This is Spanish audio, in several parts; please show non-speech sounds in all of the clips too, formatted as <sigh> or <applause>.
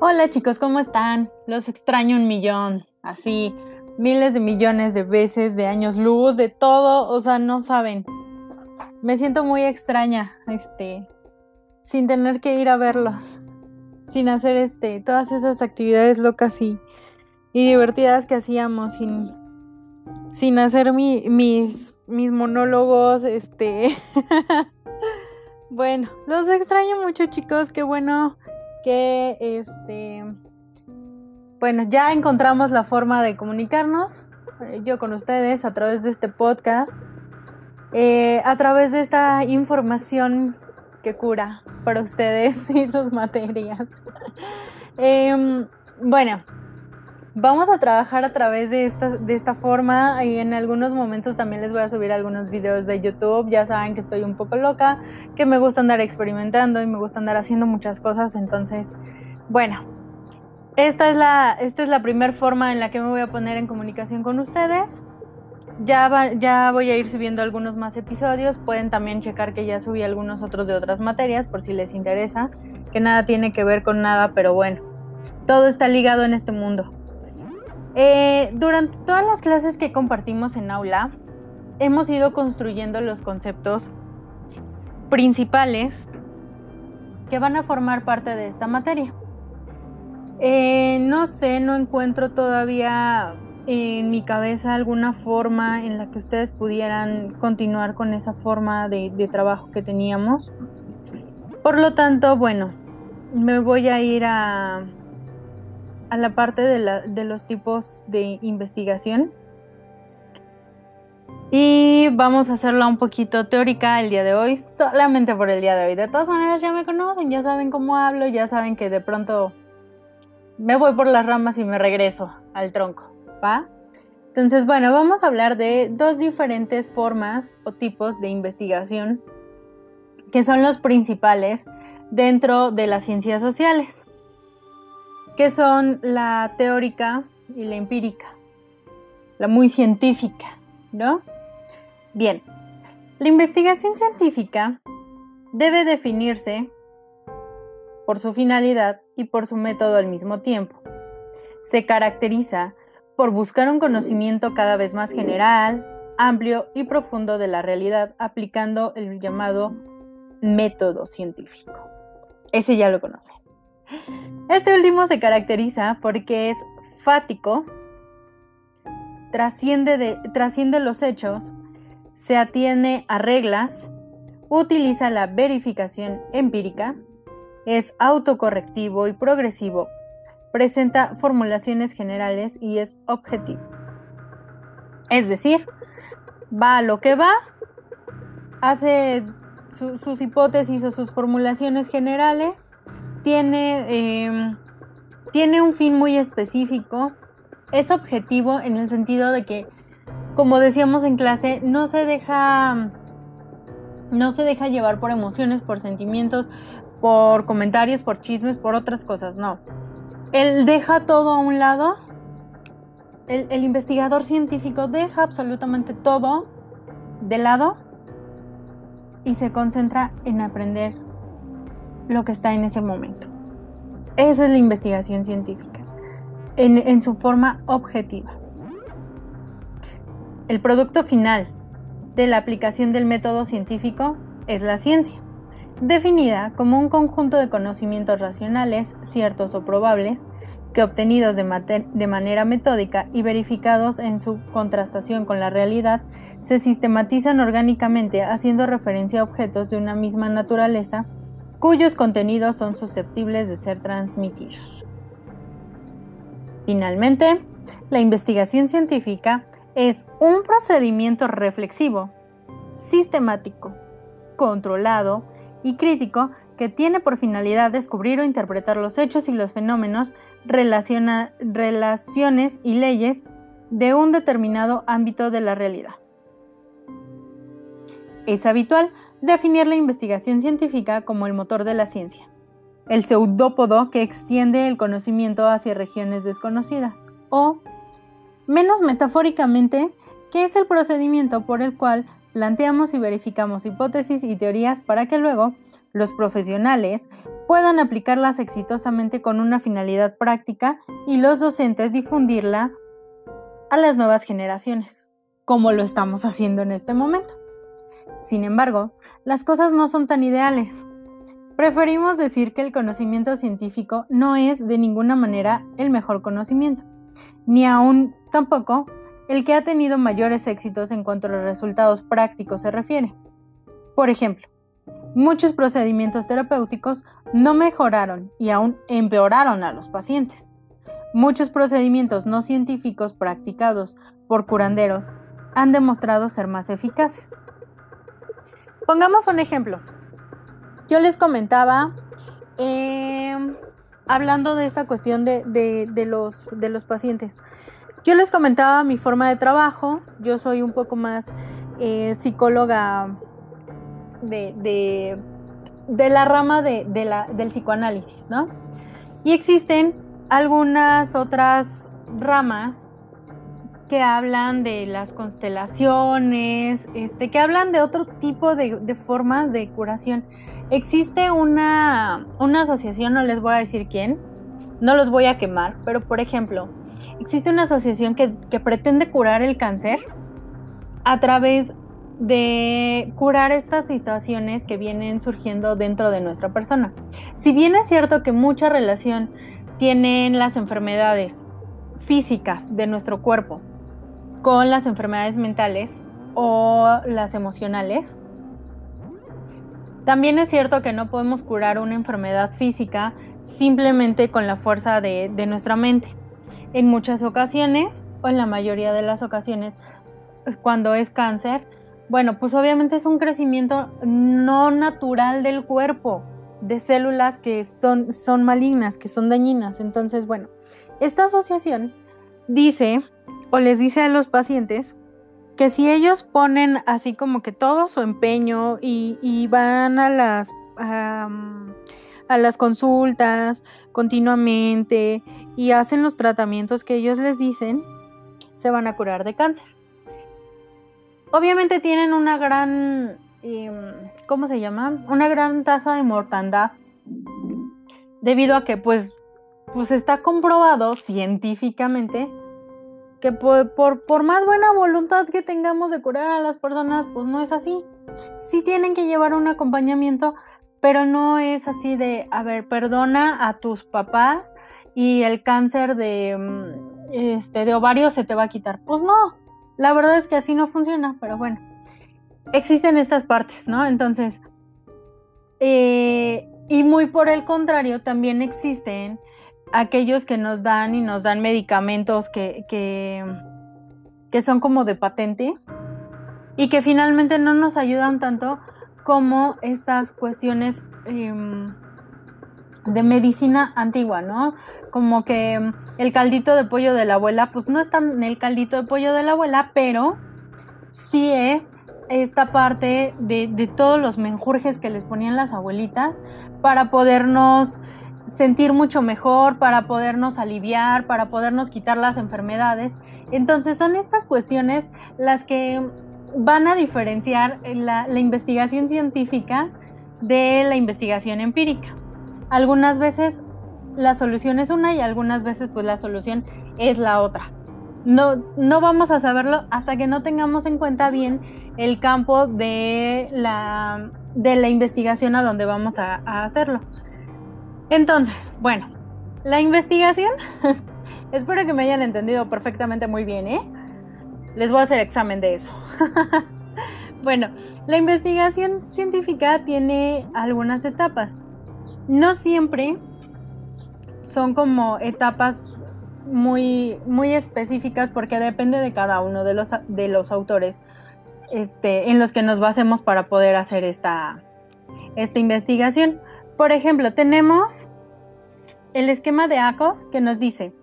Hola chicos, ¿cómo están? Los extraño un millón, así, miles de millones de veces, de años luz, de todo, o sea, no saben. Me siento muy extraña, este, sin tener que ir a verlos, sin hacer este, todas esas actividades locas y, divertidas que hacíamos, sin, sin hacer mis, mis monólogos, este. <laughs> bueno, los extraño mucho chicos, qué bueno que este bueno, ya encontramos la forma de comunicarnos, eh, yo con ustedes, a través de este podcast, eh, a través de esta información que cura para ustedes <laughs> y sus materias. <laughs> Em, bueno, vamos a trabajar a través de esta, de esta forma y en algunos momentos también les voy a subir algunos videos de YouTube. Ya saben que estoy un poco loca, que me gusta andar experimentando y me gusta andar haciendo muchas cosas. Entonces, bueno, esta es la, esta es la primera forma en la que me voy a poner en comunicación con ustedes. Ya, ya voy a ir subiendo algunos más episodios. Pueden también checar que ya subí algunos otros de otras materias por si les interesa. Que nada tiene que ver con nada, pero bueno, todo está ligado en este mundo. Eh, durante todas las clases que compartimos en aula, hemos ido construyendo los conceptos principales que van a formar parte de esta materia. Eh, no sé, no encuentro todavía en mi cabeza alguna forma en la que ustedes pudieran continuar con esa forma de trabajo que teníamos. Por lo tanto, bueno, me voy a ir a, a la parte de, los tipos de investigación. Y vamos a hacerla un poquito teórica el día de hoy, solamente por el día de hoy. De todas maneras ya me conocen, ya saben cómo hablo, ya saben que de pronto me voy por las ramas y me regreso al tronco, ¿va? Entonces, bueno, vamos a hablar de dos diferentes formas o tipos de investigación que son los principales dentro de las ciencias sociales que son la teórica y la empírica, la muy científica, ¿no? Bien, la investigación científica debe definirse por su finalidad y por su método al mismo tiempo. Se caracteriza por buscar un conocimiento cada vez más general, amplio y profundo de la realidad aplicando el llamado método científico. Ese ya lo conocen. Este último se caracteriza porque es fático, trasciende, los hechos, se atiene a reglas, utiliza la verificación empírica, es autocorrectivo y progresivo, presenta formulaciones generales y es objetivo. Es decir, va a lo que va, hace sus hipótesis o sus formulaciones generales tiene, em, tiene un fin muy específico, es objetivo en el sentido de que, como decíamos en clase, no se deja, no se deja llevar por emociones, por sentimientos, por comentarios, por chismes, por otras cosas, no. Él deja todo a un lado. El, el investigador científico deja absolutamente todo de lado y se concentra en aprender lo que está en ese momento. Esa es la investigación científica, en, su forma objetiva. El producto final de la aplicación del método científico es la ciencia, definida como un conjunto de conocimientos racionales, ciertos o probables, que obtenidos de, manera metódica y verificados en su contrastación con la realidad, se sistematizan orgánicamente haciendo referencia a objetos de una misma naturaleza cuyos contenidos son susceptibles de ser transmitidos. Finalmente, la investigación científica es un procedimiento reflexivo, sistemático, controlado y crítico que tiene por finalidad descubrir o interpretar los hechos y los fenómenos, relaciones y leyes de un determinado ámbito de la realidad. Es habitual definir la investigación científica como el motor de la ciencia, el pseudópodo que extiende el conocimiento hacia regiones desconocidas, o, menos metafóricamente, que es el procedimiento por el cual planteamos y verificamos hipótesis y teorías para que luego los profesionales puedan aplicarlas exitosamente con una finalidad práctica y los docentes difundirla a las nuevas generaciones, como lo estamos haciendo en este momento. Sin embargo, las cosas no son tan ideales. Preferimos decir que el conocimiento científico no es de ninguna manera el mejor conocimiento, ni aún tampoco el que ha tenido mayores éxitos en cuanto a los resultados prácticos se refiere. Por ejemplo, muchos procedimientos terapéuticos no mejoraron y aún empeoraron a los pacientes. Muchos procedimientos no científicos practicados por curanderos han demostrado ser más eficaces. Pongamos un ejemplo. Yo les comentaba, em, hablando de esta cuestión de, los, de los pacientes, yo les comentaba mi forma de trabajo, yo soy un poco más eh, psicóloga de, la rama del psicoanálisis, ¿no? Y existen algunas otras ramas que hablan de las constelaciones, este, que hablan de otro tipo de, formas de curación. Existe una, asociación, no les voy a decir quién, no los voy a quemar, pero por ejemplo, existe una asociación que, que pretende curar el cáncer a través de curar estas situaciones que vienen surgiendo dentro de nuestra persona. Si bien es cierto que mucha relación tienen las enfermedades físicas de nuestro cuerpo con las enfermedades mentales o las emocionales. También es cierto que no podemos curar una enfermedad física simplemente con la fuerza de, nuestra mente. En muchas ocasiones, o en la mayoría de las ocasiones, cuando es cáncer, bueno, pues obviamente es un crecimiento no natural del cuerpo de células que son, son malignas, que son dañinas. Entonces, bueno, esta asociación dice o les dice a los pacientes que si ellos ponen así como que todo su empeño y, van a las, a las consultas continuamente y hacen los tratamientos que ellos les dicen, se van a curar de cáncer. Obviamente tienen una gran ¿cómo se llama? Una gran tasa de mortandad debido a que pues, pues está comprobado científicamente que por, por, más buena voluntad que tengamos de curar a las personas, pues no es así. Sí tienen que llevar un acompañamiento, pero no es así de, a ver, perdona a tus papás y el cáncer de, mm, este, de ovario se te va a quitar. Pues no, la verdad es que así no funciona, pero bueno existen estas partes, ¿no? Entonces, eh, y muy por el contrario, también existen aquellos que nos dan y nos dan medicamentos que, que, son como de patente y que finalmente no nos ayudan tanto como estas cuestiones em, de medicina antigua, ¿no? Como que el caldito de pollo de la abuela, pues no es tan el caldito de pollo de la abuela, pero sí es esta parte de, todos los menjurjes que les ponían las abuelitas para podernos sentir mucho mejor, para podernos aliviar, para podernos quitar las enfermedades. Entonces son estas cuestiones las que van a diferenciar la, investigación científica de la investigación empírica. Algunas veces la solución es una y algunas veces pues la solución es la otra. No, no vamos a saberlo hasta que no tengamos en cuenta bien el campo de la, de la investigación a donde vamos a, hacerlo. Entonces, bueno, la investigación, <laughs> espero que me hayan entendido perfectamente muy bien, ¿eh? Les voy a hacer examen de eso. <laughs> bueno, la investigación científica tiene algunas etapas. No siempre son como etapas muy, muy específicas porque depende de cada uno de los, de los autores este, en los que nos basemos para poder hacer esta, esta investigación. Por ejemplo, tenemos el esquema de ACOF que nos dice,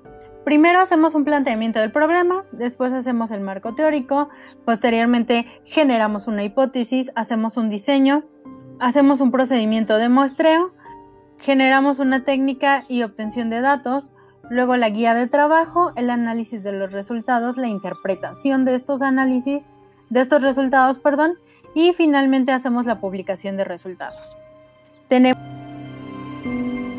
primero hacemos un planteamiento del problema, después hacemos el marco teórico, posteriormente generamos una hipótesis, hacemos un diseño, hacemos un procedimiento de muestreo, generamos una técnica y obtención de datos, luego la guía de trabajo, el análisis de los resultados, la interpretación de estos análisis, de estos resultados, perdón, y finalmente hacemos la publicación de resultados. Tenemos Música